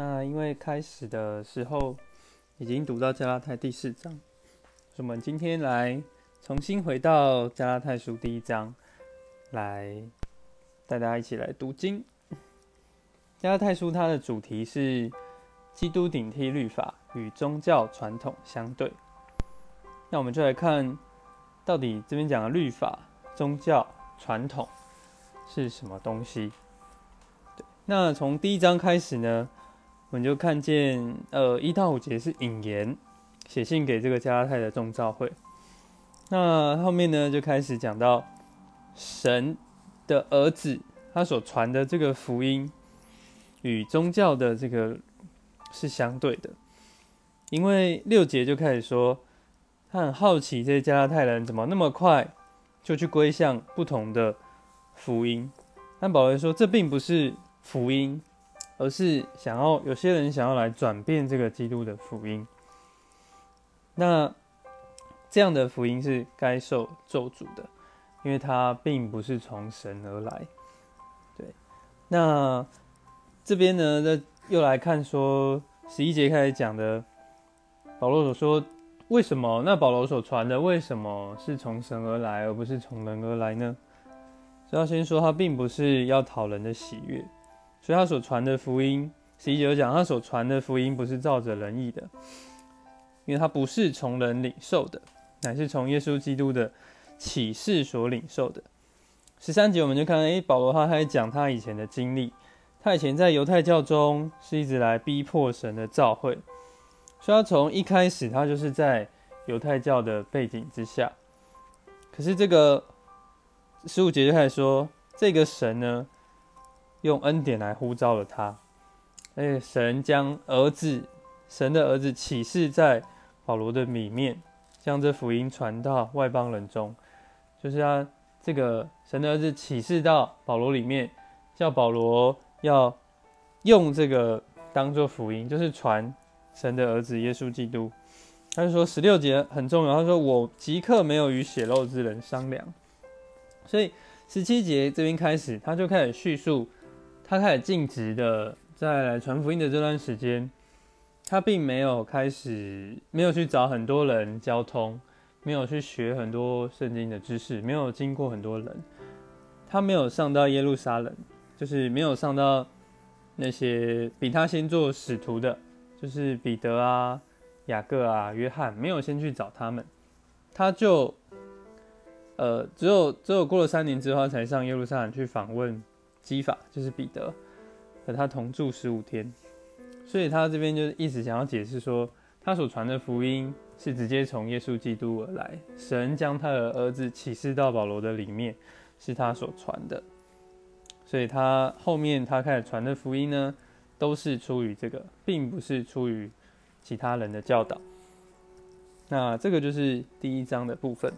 那因为开始的时候已经读到加拉太第四章，所以我们今天来重新回到加拉太书第一章，来带大家一起来读经。加拉太书它的主题是基督顶替律法与宗教传统相对。那我们就来看到底这边讲的律法、宗教、传统是什么东西。那从第一章开始呢？我们就看见，呃，一到五节是引言，写信给这个加拉太的众召会。那后面呢，就开始讲到神的儿子他所传的这个福音与宗教的这个是相对的，因为六节就开始说，他很好奇这些加拉太人怎么那么快就去归向不同的福音。但保罗说，这并不是福音。而是想要有些人想要来转变这个基督的福音，那这样的福音是该受咒诅的，因为它并不是从神而来。对，那这边呢，那又来看说十一节开始讲的，保罗所说为什么？那保罗所传的为什么是从神而来，而不是从人而来呢？要先说他并不是要讨人的喜悦。所以他所传的福音，十一节讲他所传的福音不是照着人意的，因为他不是从人领受的，乃是从耶稣基督的启示所领受的。十三节我们就看，哎，保罗他还讲他以前的经历，他以前在犹太教中是一直来逼迫神的召会，所以他从一开始他就是在犹太教的背景之下。可是这个十五节就开始说，这个神呢？用恩典来呼召了他，而且神将儿子，神的儿子启示在保罗的里面，将这福音传到外邦人中，就是他这个神的儿子启示到保罗里面，叫保罗要用这个当做福音，就是传神的儿子耶稣基督。他就说十六节很重要，他说我即刻没有与血肉之人商量，所以十七节这边开始，他就开始叙述。他开始尽职的，在来传福音的这段时间，他并没有开始，没有去找很多人交通，没有去学很多圣经的知识，没有经过很多人，他没有上到耶路撒冷，就是没有上到那些比他先做使徒的，就是彼得啊、雅各啊、约翰，没有先去找他们，他就，呃，只有只有过了三年之后，才上耶路撒冷去访问。基法就是彼得和他同住十五天，所以他这边就是一直想要解释说，他所传的福音是直接从耶稣基督而来，神将他的儿子启示到保罗的里面，是他所传的，所以他后面他开始传的福音呢，都是出于这个，并不是出于其他人的教导。那这个就是第一章的部分。